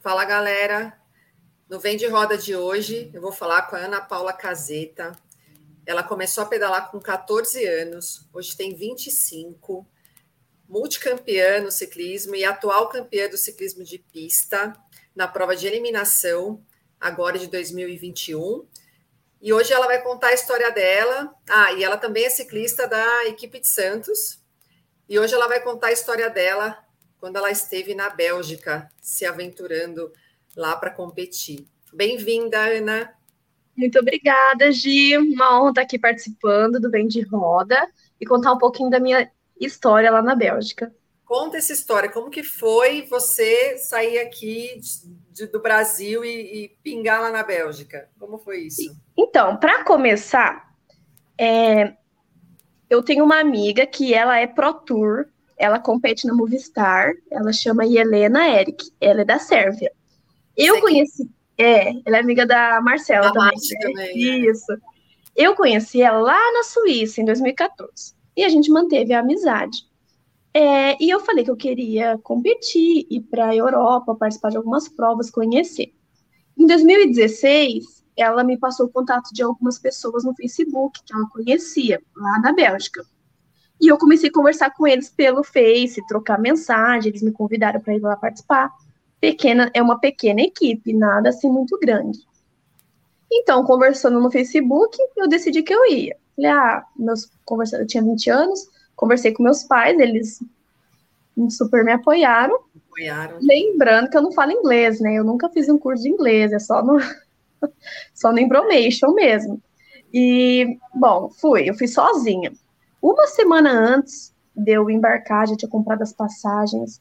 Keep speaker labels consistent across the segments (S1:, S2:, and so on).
S1: Fala galera, no Vem de Roda de hoje eu vou falar com a Ana Paula Caseta. Ela começou a pedalar com 14 anos, hoje tem 25, multicampeã no ciclismo e atual campeã do ciclismo de pista na prova de eliminação, agora de 2021. E hoje ela vai contar a história dela. Ah, e ela também é ciclista da equipe de Santos. E hoje ela vai contar a história dela quando ela esteve na Bélgica, se aventurando lá para competir. Bem-vinda, Ana.
S2: Muito obrigada, Gi. Uma honra estar aqui participando do Vem de Roda e contar um pouquinho da minha história lá na Bélgica.
S1: Conta essa história, como que foi você sair aqui de, do Brasil e, e, pingar lá na Bélgica? Como foi isso?
S2: Então, para começar, é, eu tenho uma amiga que ela é Pro Tour ela compete na Movistar, ela chama Helena Eric, ela é da Sérvia. Eu conheci, é, ela é amiga da Marcela também, né? também. Né? Isso. Eu conheci ela lá na Suíça, em 2014, e a gente manteve a amizade. É, e eu falei que eu queria competir, ir para a Europa, participar de algumas provas, conhecer. Em 2016, ela me passou o contato de algumas pessoas no Facebook que ela conhecia, lá na Bélgica. E eu comecei a conversar com eles pelo Face, trocar mensagem, eles me convidaram para ir lá participar. Pequena, é uma pequena equipe, nada assim muito grande. Então, conversando no Facebook, eu decidi que eu ia. Falei, ah, meus conversando, eu tinha 20 anos, conversei com meus pais, eles super me apoiaram.
S1: Apoiaram.
S2: Lembrando que eu não falo inglês, né? Eu nunca fiz um curso de inglês, é só no só no Embromation mesmo. E, bom, fui, eu fui sozinha. Uma semana antes de eu embarcar, já tinha comprado as passagens.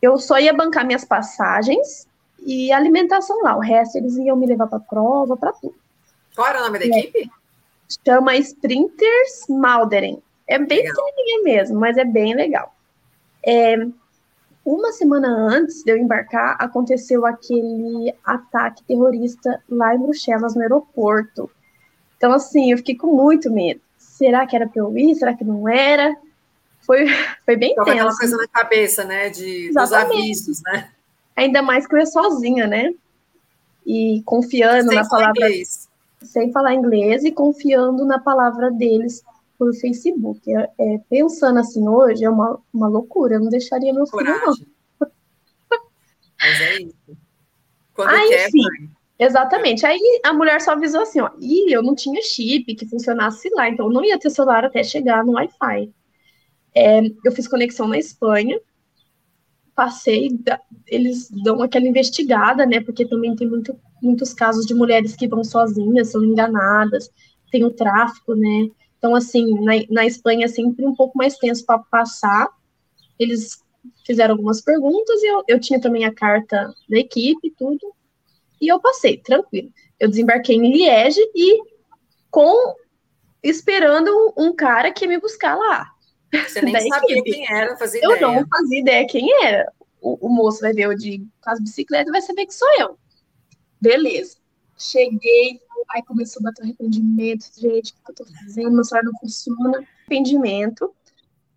S2: Eu só ia bancar minhas passagens e alimentação lá. O resto eles iam me levar para prova, para tudo.
S1: Qual era o nome da é. equipe?
S2: Chama Sprinters Malderen. É bem legal. pequenininha mesmo, mas é bem legal. É, uma semana antes de eu embarcar, aconteceu aquele ataque terrorista lá em Bruxelas, no aeroporto. Então, assim, eu fiquei com muito medo será que era para eu ir? Será que não era? Foi, foi bem Tava tenso.
S1: aquela coisa na cabeça, né? De, dos avisos, né?
S2: Ainda mais que eu ia sozinha, né? E confiando sem na palavra. Inglês. Sem falar inglês e confiando na palavra deles por Facebook. É, é, pensando assim hoje, é uma, uma loucura. Eu não deixaria meu filho, não.
S1: Mas é isso. Quando
S2: ah, quer, enfim. Exatamente. Aí a mulher só avisou assim, ó, e eu não tinha chip que funcionasse lá, então não ia ter celular até chegar no Wi-Fi. É, eu fiz conexão na Espanha, passei, eles dão aquela investigada, né, porque também tem muito, muitos casos de mulheres que vão sozinhas, são enganadas, tem o tráfico, né, então, assim, na, na Espanha é sempre um pouco mais tenso para passar, eles fizeram algumas perguntas e eu, eu tinha também a carta da equipe, tudo, e eu passei, tranquilo. Eu desembarquei em Liege e com esperando um, cara que ia me buscar lá.
S1: Você nem sabia equipe. quem era, fazia
S2: eu
S1: ideia.
S2: Eu não fazia ideia quem era. O, o moço vai ver eu de com as bicicletas vai saber que sou eu. Beleza. Cheguei, aí começou a bater arrependimento, gente, o que eu tô fazendo? Meu celular não funciona. Arrependimento.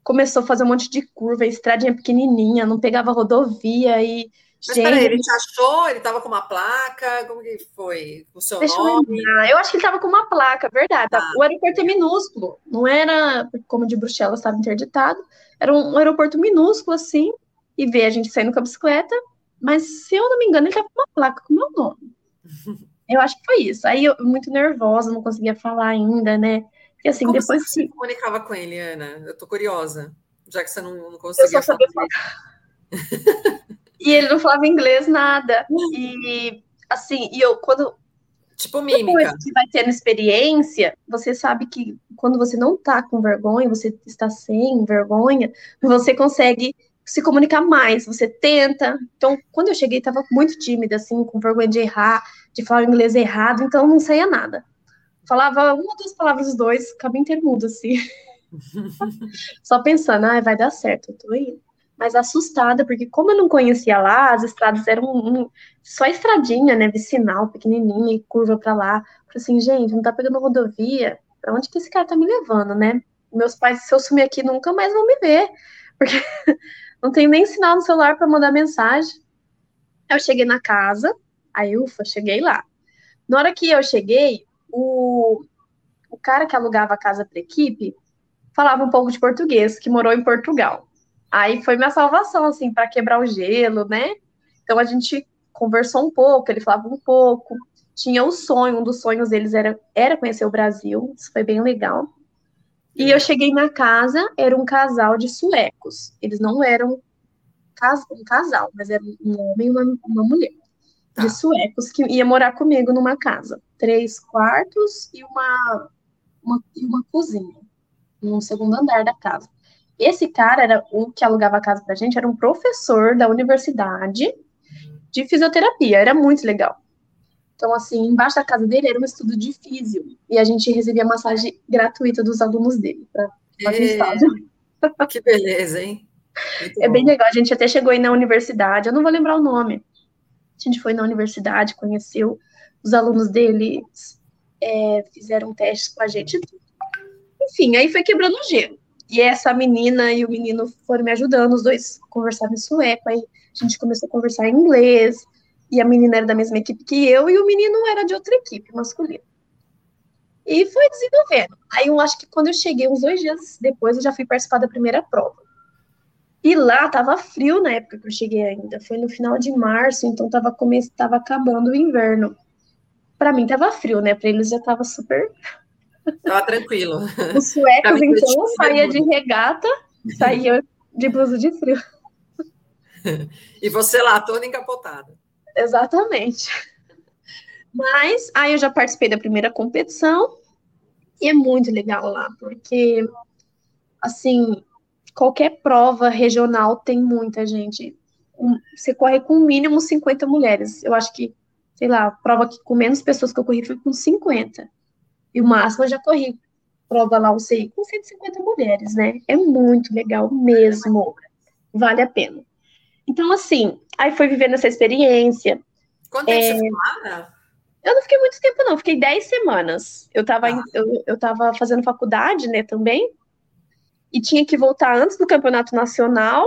S2: Começou a fazer um monte de curva, estradinha pequenininha, não pegava rodovia e
S1: mas Gente, peraí, ele te achou? Ele estava com uma placa? Como que foi? O seu Deixa nome?
S2: Eu, eu acho que ele estava com uma placa, verdade. Ah. O aeroporto é minúsculo. Não era como de Bruxelas estava interditado. Era um, aeroporto minúsculo, assim. E ver a gente saindo com a bicicleta. Mas, se eu não me engano, ele estava com uma placa com o meu nome. eu acho que foi isso. Aí, eu, muito nervosa, não conseguia falar ainda, né? E assim,
S1: Como
S2: depois.
S1: Você se comunicava com ele, Ana? Eu tô curiosa. Já que você não, não conseguia falar.
S2: E ele não falava inglês nada. E assim, e eu quando
S1: tipo mímica. Depois
S2: que vai tendo experiência, você sabe que quando você não tá com vergonha, você está sem vergonha, você consegue se comunicar mais, você tenta. Então, quando eu cheguei, estava muito tímida, assim, com vergonha de errar, de falar inglês errado, então não saía nada. Falava uma, duas palavras dois, caminho inteiro mudo, assim. Só pensando, ah, vai dar certo, eu tô indo mas assustada, porque como eu não conhecia lá, as estradas eram um, só estradinha, né, vicinal, pequenininha, curva para lá. Falei assim, gente, não tá pegando rodovia, pra onde que esse cara tá me levando, né? Meus pais, se eu sumir aqui, nunca mais vão me ver, porque não tenho nem sinal no celular para mandar mensagem. Eu cheguei na casa, aí ufa, cheguei lá. Na hora que eu cheguei, o, o cara que alugava a casa para equipe falava um pouco de português, que morou em Portugal. Aí foi minha salvação, assim, para quebrar o gelo, né? Então a gente conversou um pouco, ele falava um pouco. Tinha o sonho, um dos sonhos deles era, era conhecer o Brasil, isso foi bem legal. E eu cheguei na casa, era um casal de suecos. Eles não eram um casal, mas era um homem e uma, uma mulher. Tá. De suecos, que ia morar comigo numa casa. Três quartos e uma, uma, e uma cozinha. No segundo andar da casa. Esse cara era o que alugava a casa pra gente, era um professor da universidade de fisioterapia. Era muito legal. Então, assim, embaixo da casa dele era um estudo de físio. E a gente recebia massagem gratuita dos alunos dele para fazer estágio.
S1: Que beleza, hein?
S2: Muito é bom. bem legal. A gente até chegou aí na universidade, eu não vou lembrar o nome. A gente foi na universidade, conheceu os alunos deles, é, fizeram testes com a gente. Enfim, aí foi quebrando o gelo. E essa menina e o menino foram me ajudando, os dois conversavam em sueco, aí a gente começou a conversar em inglês, e a menina era da mesma equipe que eu, e o menino era de outra equipe, masculino. E foi desenvolvendo. Aí eu acho que quando eu cheguei, uns dois dias depois, eu já fui participar da primeira prova. E lá tava frio na época que eu cheguei ainda. Foi no final de março, então tava, come... tava acabando o inverno. Para mim tava frio, né? Para eles já tava super.
S1: Tava tranquilo.
S2: Os suecos, então, saía de regata, saía de blusa de frio.
S1: E você lá, toda encapotada.
S2: Exatamente. Mas aí eu já participei da primeira competição e é muito legal lá, porque assim, qualquer prova regional tem muita gente. Você corre com mínimo 50 mulheres. Eu acho que, sei lá, a prova que com menos pessoas que eu corri foi com 50. E o máximo eu já corri prova lá, o CI, com 150 mulheres, né? É muito legal mesmo. Vale a pena. Então, assim, aí foi vivendo essa experiência.
S1: Quanto tempo é... você ficou lá?
S2: Eu não fiquei muito tempo, não, fiquei 10 semanas. Eu estava ah. eu, eu tava fazendo faculdade, né, também, e tinha que voltar antes do campeonato nacional,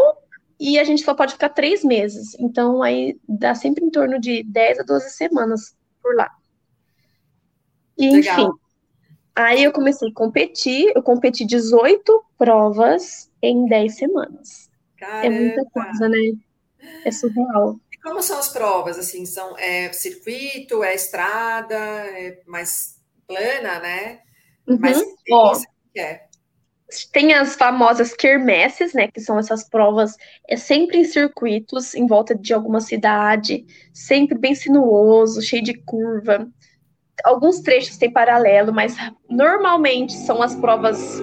S2: e a gente só pode ficar três meses. Então, aí dá sempre em torno de 10 a 12 semanas por lá. E, enfim, aí eu comecei a competir, eu competi 18 provas em 10 semanas. Caramba. É muita coisa, né? É surreal.
S1: E como são as provas? Assim, são é circuito, é estrada, é mais plana, né?
S2: Uhum. Mas Ó, é. Tem as famosas quermesses, né? Que são essas provas, é sempre em circuitos, em volta de alguma cidade, sempre bem sinuoso, cheio de curva. Alguns trechos têm paralelo, mas normalmente são as provas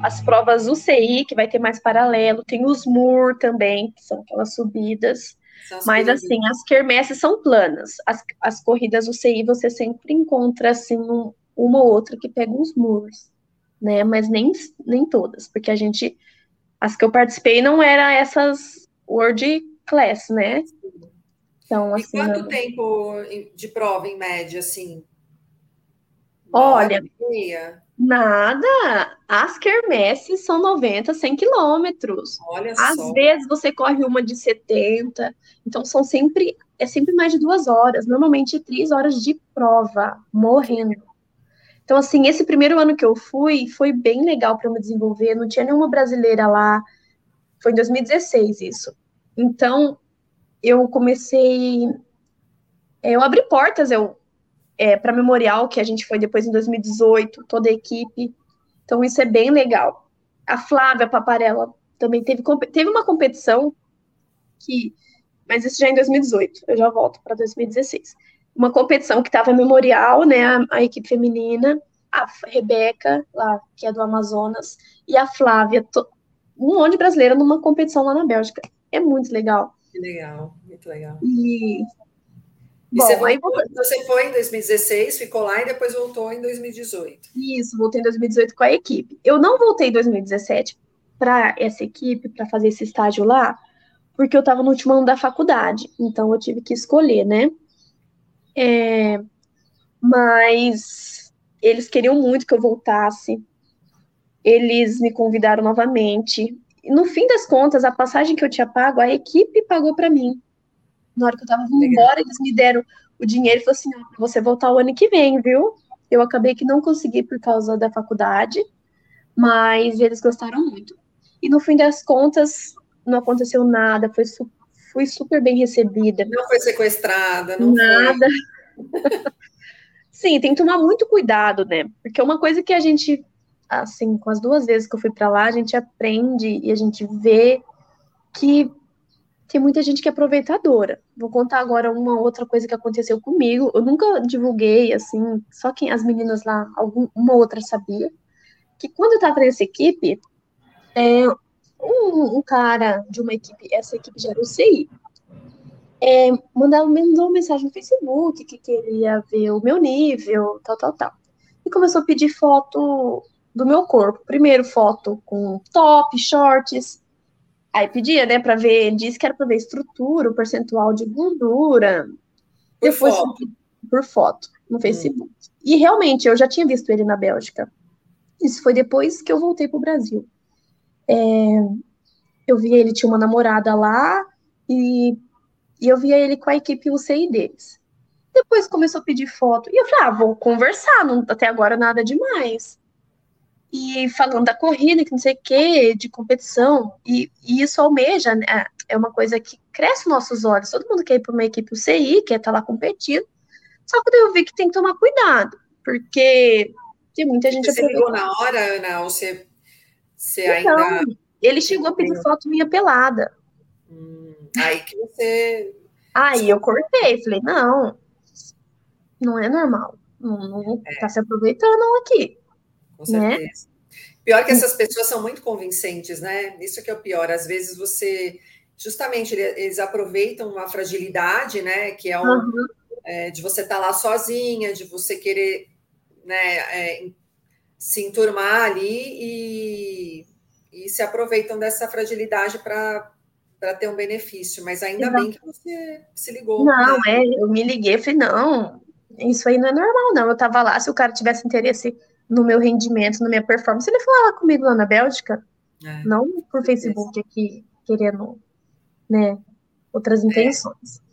S2: as provas UCI, que vai ter mais paralelo, tem os MUR também, que são aquelas subidas. Mas assim, as quermesses são planas. As, as corridas UCI você sempre encontra assim um, uma ou outra que pega uns muros, né? Mas nem, nem todas, porque a gente as que eu participei não eram essas World Class, né?
S1: Então, assim, e quanto não... tempo de prova em média, assim?
S2: Olha, Nada. As quermesses são 90, 100 quilômetros.
S1: Olha
S2: Às
S1: só.
S2: vezes você corre uma de 70. Então são sempre é sempre mais de duas horas. Normalmente três horas de prova, morrendo. Então assim, esse primeiro ano que eu fui foi bem legal para me desenvolver. Não tinha nenhuma brasileira lá. Foi em 2016 isso. Então eu comecei eu abri portas, eu é, para Memorial, que a gente foi depois em 2018, toda a equipe. Então, isso é bem legal. A Flávia Paparella também teve, teve uma competição que. Mas isso já é em 2018, eu já volto para 2016. Uma competição que estava Memorial, né? A, a, equipe feminina, a Rebeca, lá, que é do Amazonas, e a Flávia, to, um monte de brasileira numa competição lá na Bélgica. É muito legal.
S1: Que legal, muito legal.
S2: E
S1: Bom, você, aí você foi em 2016, ficou lá e depois voltou em 2018.
S2: Isso, voltei em 2018 com a equipe. Eu não voltei em 2017 para essa equipe, para fazer esse estágio lá, porque eu estava no último ano da faculdade, então eu tive que escolher, né? É, mas eles queriam muito que eu voltasse, eles me convidaram novamente. E no fim das contas, a passagem que eu tinha pago, a equipe pagou para mim Na hora que eu tava indo Legal. embora, eles me deram o dinheiro e falaram assim: ah, você voltar o ano que vem, viu? Eu acabei que não consegui por causa da faculdade, mas eles gostaram muito. E no fim das contas, não aconteceu nada, foi su fui super bem recebida.
S1: Não foi sequestrada, não
S2: nada. Sim, tem que tomar muito cuidado, né? Porque uma coisa que a gente, assim, com as duas vezes que eu fui para lá, a gente aprende e a gente vê que tem muita gente que é aproveitadora. Vou contar agora uma outra coisa que aconteceu comigo. Eu nunca divulguei, assim, só quem as meninas lá, alguma uma outra sabia, que quando eu estava nessa equipe, é, um, um, cara de uma equipe, essa equipe já era o CI, é, mandava, mandou uma mensagem no Facebook que queria ver o meu nível, tal, tal, tal. E começou a pedir foto do meu corpo. Primeiro foto com top, shorts, Aí pedia, né, para ver, disse que era para ver estrutura, o percentual de gordura.
S1: Por Depois, foto.
S2: Por foto, no hum. Facebook. Hum. E realmente, eu já tinha visto ele na Bélgica. Isso foi depois que eu voltei para o Brasil. É, eu vi ele, tinha uma namorada lá, e, e eu via ele com a equipe UCI deles. Depois começou a pedir foto, e eu falei, ah, vou conversar, não, até agora nada demais e falando da corrida, que não sei o quê, de competição, e, e, isso almeja, né? É uma coisa que cresce nossos olhos. Todo mundo quer ir para uma equipe UCI, quer estar tá lá competindo. Só que eu vi que tem que tomar cuidado, porque tem muita gente.
S1: Você ligou na hora, Ana, ou você, você então, ainda.
S2: Ele chegou a pedir foto minha pelada.
S1: Hum, aí que você.
S2: Aí eu cortei, falei, não, não é normal. Não, não é. tá se aproveitando aqui
S1: com né? certeza. Né? Pior que essas pessoas são muito convincentes, né? Isso que é o pior. Às vezes você, justamente, eles aproveitam uma fragilidade, né? Que é, um, uhum. é de você estar tá lá sozinha, de você querer, né? É, se enturmar ali e, e se aproveitam dessa fragilidade para para ter um benefício, mas ainda Exato. bem que você se ligou.
S2: Não, né? é, eu me liguei e falei, não, isso aí não é normal, não. Eu estava lá, se o cara tivesse interesse no meu rendimento, na minha performance. Ele falava comigo lá na Bélgica, é, não por Facebook aqui, querendo, né, outras é. intenções. É.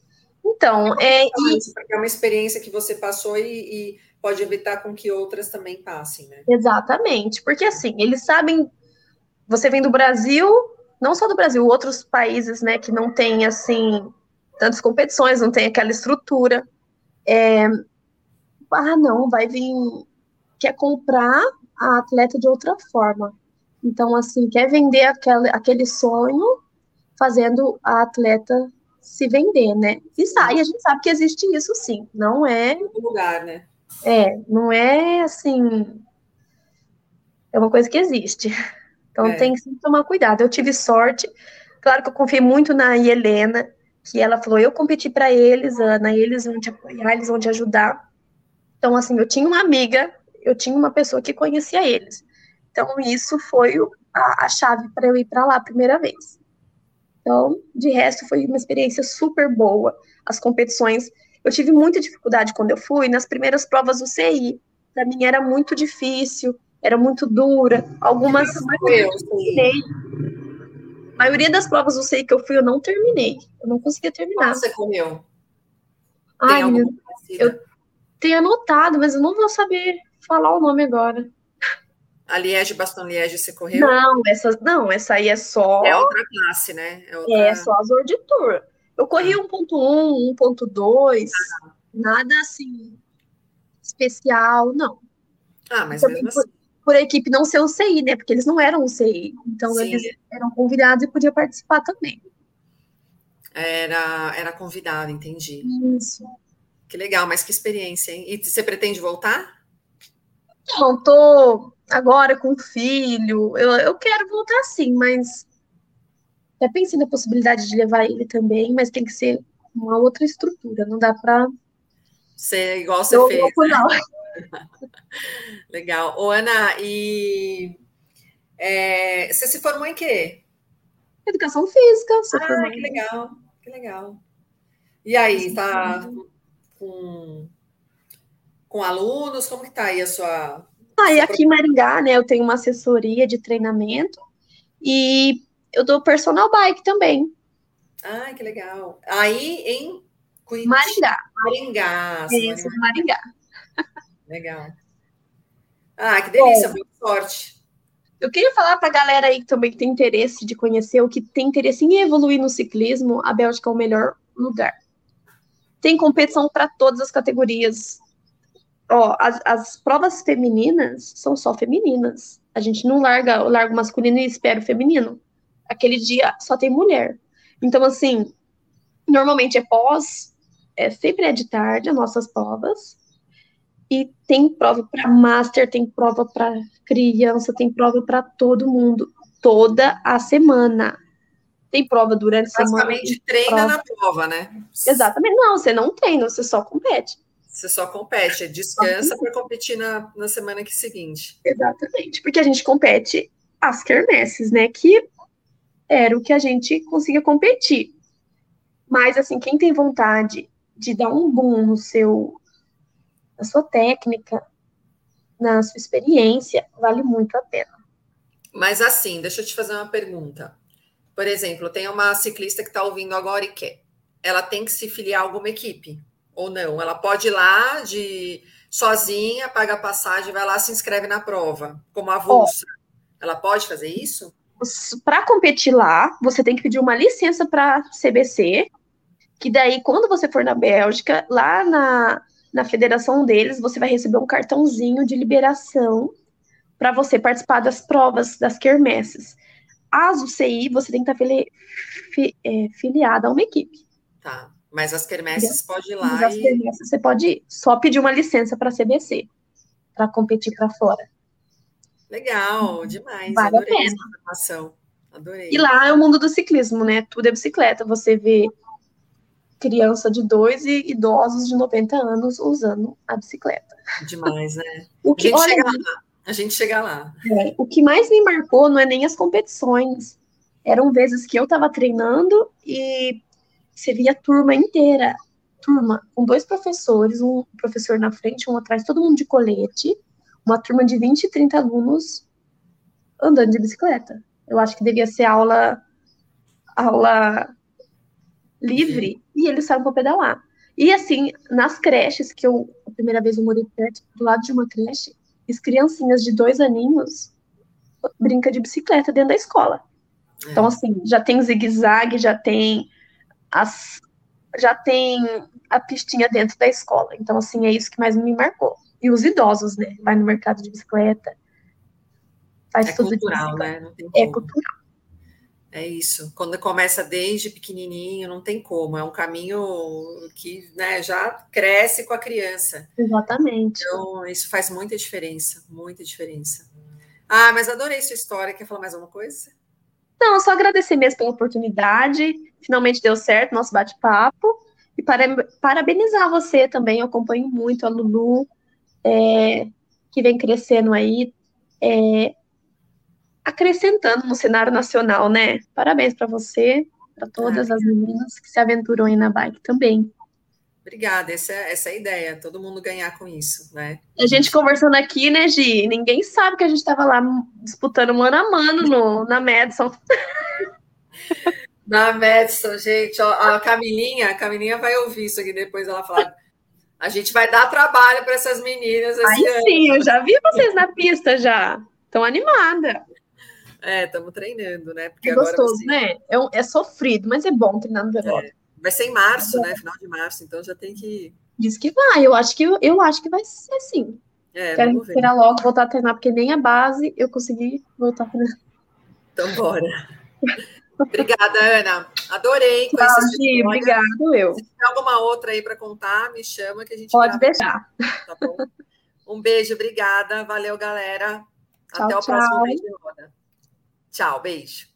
S2: Então, é, e...
S1: é uma experiência que você passou e, e, pode evitar com que outras também passem, né?
S2: Exatamente, porque assim, eles sabem, você vem do Brasil, não só do Brasil, outros países, né, que não tem, assim, tantas competições, não tem aquela estrutura, é, ah, não, vai vir quer comprar a atleta de outra forma. Então, assim, quer vender aquele, aquele sonho fazendo a atleta se vender, né? E sai, a gente sabe que existe isso sim, não é.
S1: Lugar, né?
S2: É, não é assim. É uma coisa que existe. Então é. tem que tomar cuidado. Eu tive sorte, claro que eu confiei muito na Helena, que ela falou: eu competi para eles, Ana, eles vão te apoiar, eles vão te ajudar. Então, assim, eu tinha uma amiga eu tinha uma pessoa que conhecia eles. Então, isso foi a, a chave para eu ir para lá a primeira vez. Então, de resto, foi uma experiência super boa. As competições, eu tive muita dificuldade quando eu fui nas primeiras provas do CI. Para mim era muito difícil, era muito dura. Algumas eu terminei. A maioria das provas do CI que eu fui, eu não terminei. Eu não conseguia terminar.
S1: Você comeu?
S2: Ai, eu tenho anotado, mas eu não vou saber falar o nome agora.
S1: A Liege Baston Liege você correu?
S2: Não, essa, não, essa aí é só.
S1: É outra classe, né?
S2: É, outra... é só as World Tour. Eu corri ah. 1.1, 1.2, ah. nada assim especial, não.
S1: Ah, mas Também mesmo assim.
S2: Por, equipe não ser o CI, né? Porque eles não eram o CI. Então Sim. eles eram convidados e podiam participar também.
S1: Era, era convidado, entendi.
S2: Isso.
S1: Que legal, mas que experiência, hein? E você pretende voltar?
S2: Não, tô agora com filho. Eu, eu quero voltar sim, mas até pensei na possibilidade de levar ele também, mas tem que ser uma outra estrutura. Não dá para
S1: ser igual você eu, fez. Né? Legal. Ô, Ana, e é, você se formou em quê?
S2: Educação física.
S1: Ah, que legal, que legal. E aí, tá com com alunos? Como que está aí a sua...
S2: Ah, e aqui em Maringá, né, eu tenho uma assessoria de treinamento e eu dou personal bike também.
S1: Ai, que legal. Aí em.
S2: Maringá.
S1: Maringá.
S2: Isso, Maringá. Maringá.
S1: Legal. Ah, que delícia, Bom, boa sorte.
S2: Eu queria falar para a galera aí que também tem interesse de conhecer, ou que tem interesse em evoluir no ciclismo, a Bélgica é o melhor lugar. Tem competição para todas as categorias. Ó, as, as provas femininas são só femininas. A gente não larga o largo masculino e espera o feminino. Aquele dia só tem mulher. Então, assim, normalmente é pós, é, sempre é de tarde as nossas provas. E tem prova para master, tem prova para criança, tem prova para todo mundo, toda a semana. Tem prova durante a semana.
S1: Basicamente treina prova. na prova, né?
S2: Exatamente. Não, você não treina, você só compete.
S1: Você só compete, descansa para competir na, na semana que seguinte.
S2: Exatamente, porque a gente compete as quermesses, né? Que era o que a gente conseguia competir. Mas, assim, quem tem vontade de dar um boom no seu, na sua técnica, na sua experiência, vale muito a pena.
S1: Mas, assim, deixa eu te fazer uma pergunta. Por exemplo, tem uma ciclista que está ouvindo agora e quer. Ela tem que se filiar a alguma equipe ou não? Ela pode ir lá de sozinha, paga a passagem, vai lá se inscreve na prova, como avulsa. Oh. Ela pode fazer isso?
S2: Para competir lá, você tem que pedir uma licença para CBC, que daí, quando você for na Bélgica, lá na, na federação deles, você vai receber um cartãozinho de liberação para você participar das provas das quermesses. As UCI, você tem que estar fili, fi, é, filiada a uma equipe.
S1: Tá, mas as quermesses pode ir lá.
S2: Mas as quermesses você pode ir. Só pedir uma licença para a CBC, para competir para fora.
S1: Legal, demais. Vale Adorei essa informação. Adorei.
S2: E lá é o mundo do ciclismo, né? Tudo é bicicleta. Você vê criança de dois e idosos de 90 anos usando a bicicleta.
S1: Demais, né? O que, a gente olha, chega lá. A gente chega lá.
S2: É, o que mais me marcou não é nem as competições. Eram vezes que eu estava treinando e você via a turma inteira, turma com dois professores, um professor na frente, um atrás, todo mundo de colete, uma turma de 20, 30 alunos andando de bicicleta. Eu acho que devia ser aula aula livre e eles saem para pedalar. E assim, nas creches, que eu, a primeira vez eu morei perto, do lado de uma creche, as criancinhas de dois aninhos brinca de bicicleta dentro da escola. É. Então, assim, já tem zigue-zague, já tem as. Já tem a pistinha dentro da escola. Então, assim, é isso que mais me marcou. E os idosos, né? Vai no mercado de bicicleta.
S1: Faz é tudo cultural, né?
S2: é cultural.
S1: É isso. Quando começa desde pequenininho, não tem como. É um caminho que né, já cresce com a criança.
S2: Exatamente.
S1: Então, isso faz muita diferença. Muita diferença. Ah, mas adorei sua história. Quer falar mais alguma coisa?
S2: Não, só agradecer mesmo pela oportunidade. Finalmente deu certo nosso bate-papo. E para, parabenizar você também. Eu acompanho muito a Lulu, é, que vem crescendo aí. É, acrescentando no cenário nacional, né? Parabéns para você, para todas ah, as meninas que se aventuram aí na bike também.
S1: Obrigada, essa, é, essa é a ideia, todo mundo ganhar com isso, né?
S2: A gente conversando aqui, né, Gi? Ninguém sabe que a gente estava lá disputando mano a mano no, na Madison.
S1: Na Madison, gente, ó, a Camilinha, a Camilinha vai ouvir isso aqui depois, ela fala. A gente vai dar trabalho para essas meninas.
S2: Aí ano. sim, eu já vi vocês na pista já. Estão animada.
S1: É, estamos treinando, né? Porque
S2: é gostoso, você... né? É, é, sofrido, mas é bom treinar no velódromo. É.
S1: Vai ser em março, né? Final de março, então já tem que.
S2: Diz que vai, eu acho que, eu acho que vai ser sim. É, Quero esperar logo voltar a treinar, porque nem a base eu consegui voltar a treinar.
S1: Então, bora. Obrigada, Ana. Adorei
S2: Tchau, Gi, Obrigado, eu.
S1: Se tiver alguma outra aí para contar, me chama que a gente
S2: Pode deixar.
S1: Tá bom? Um beijo, obrigada. Valeu, galera. Tchau, Até o tchau. próximo vídeo. Tchau, beijo.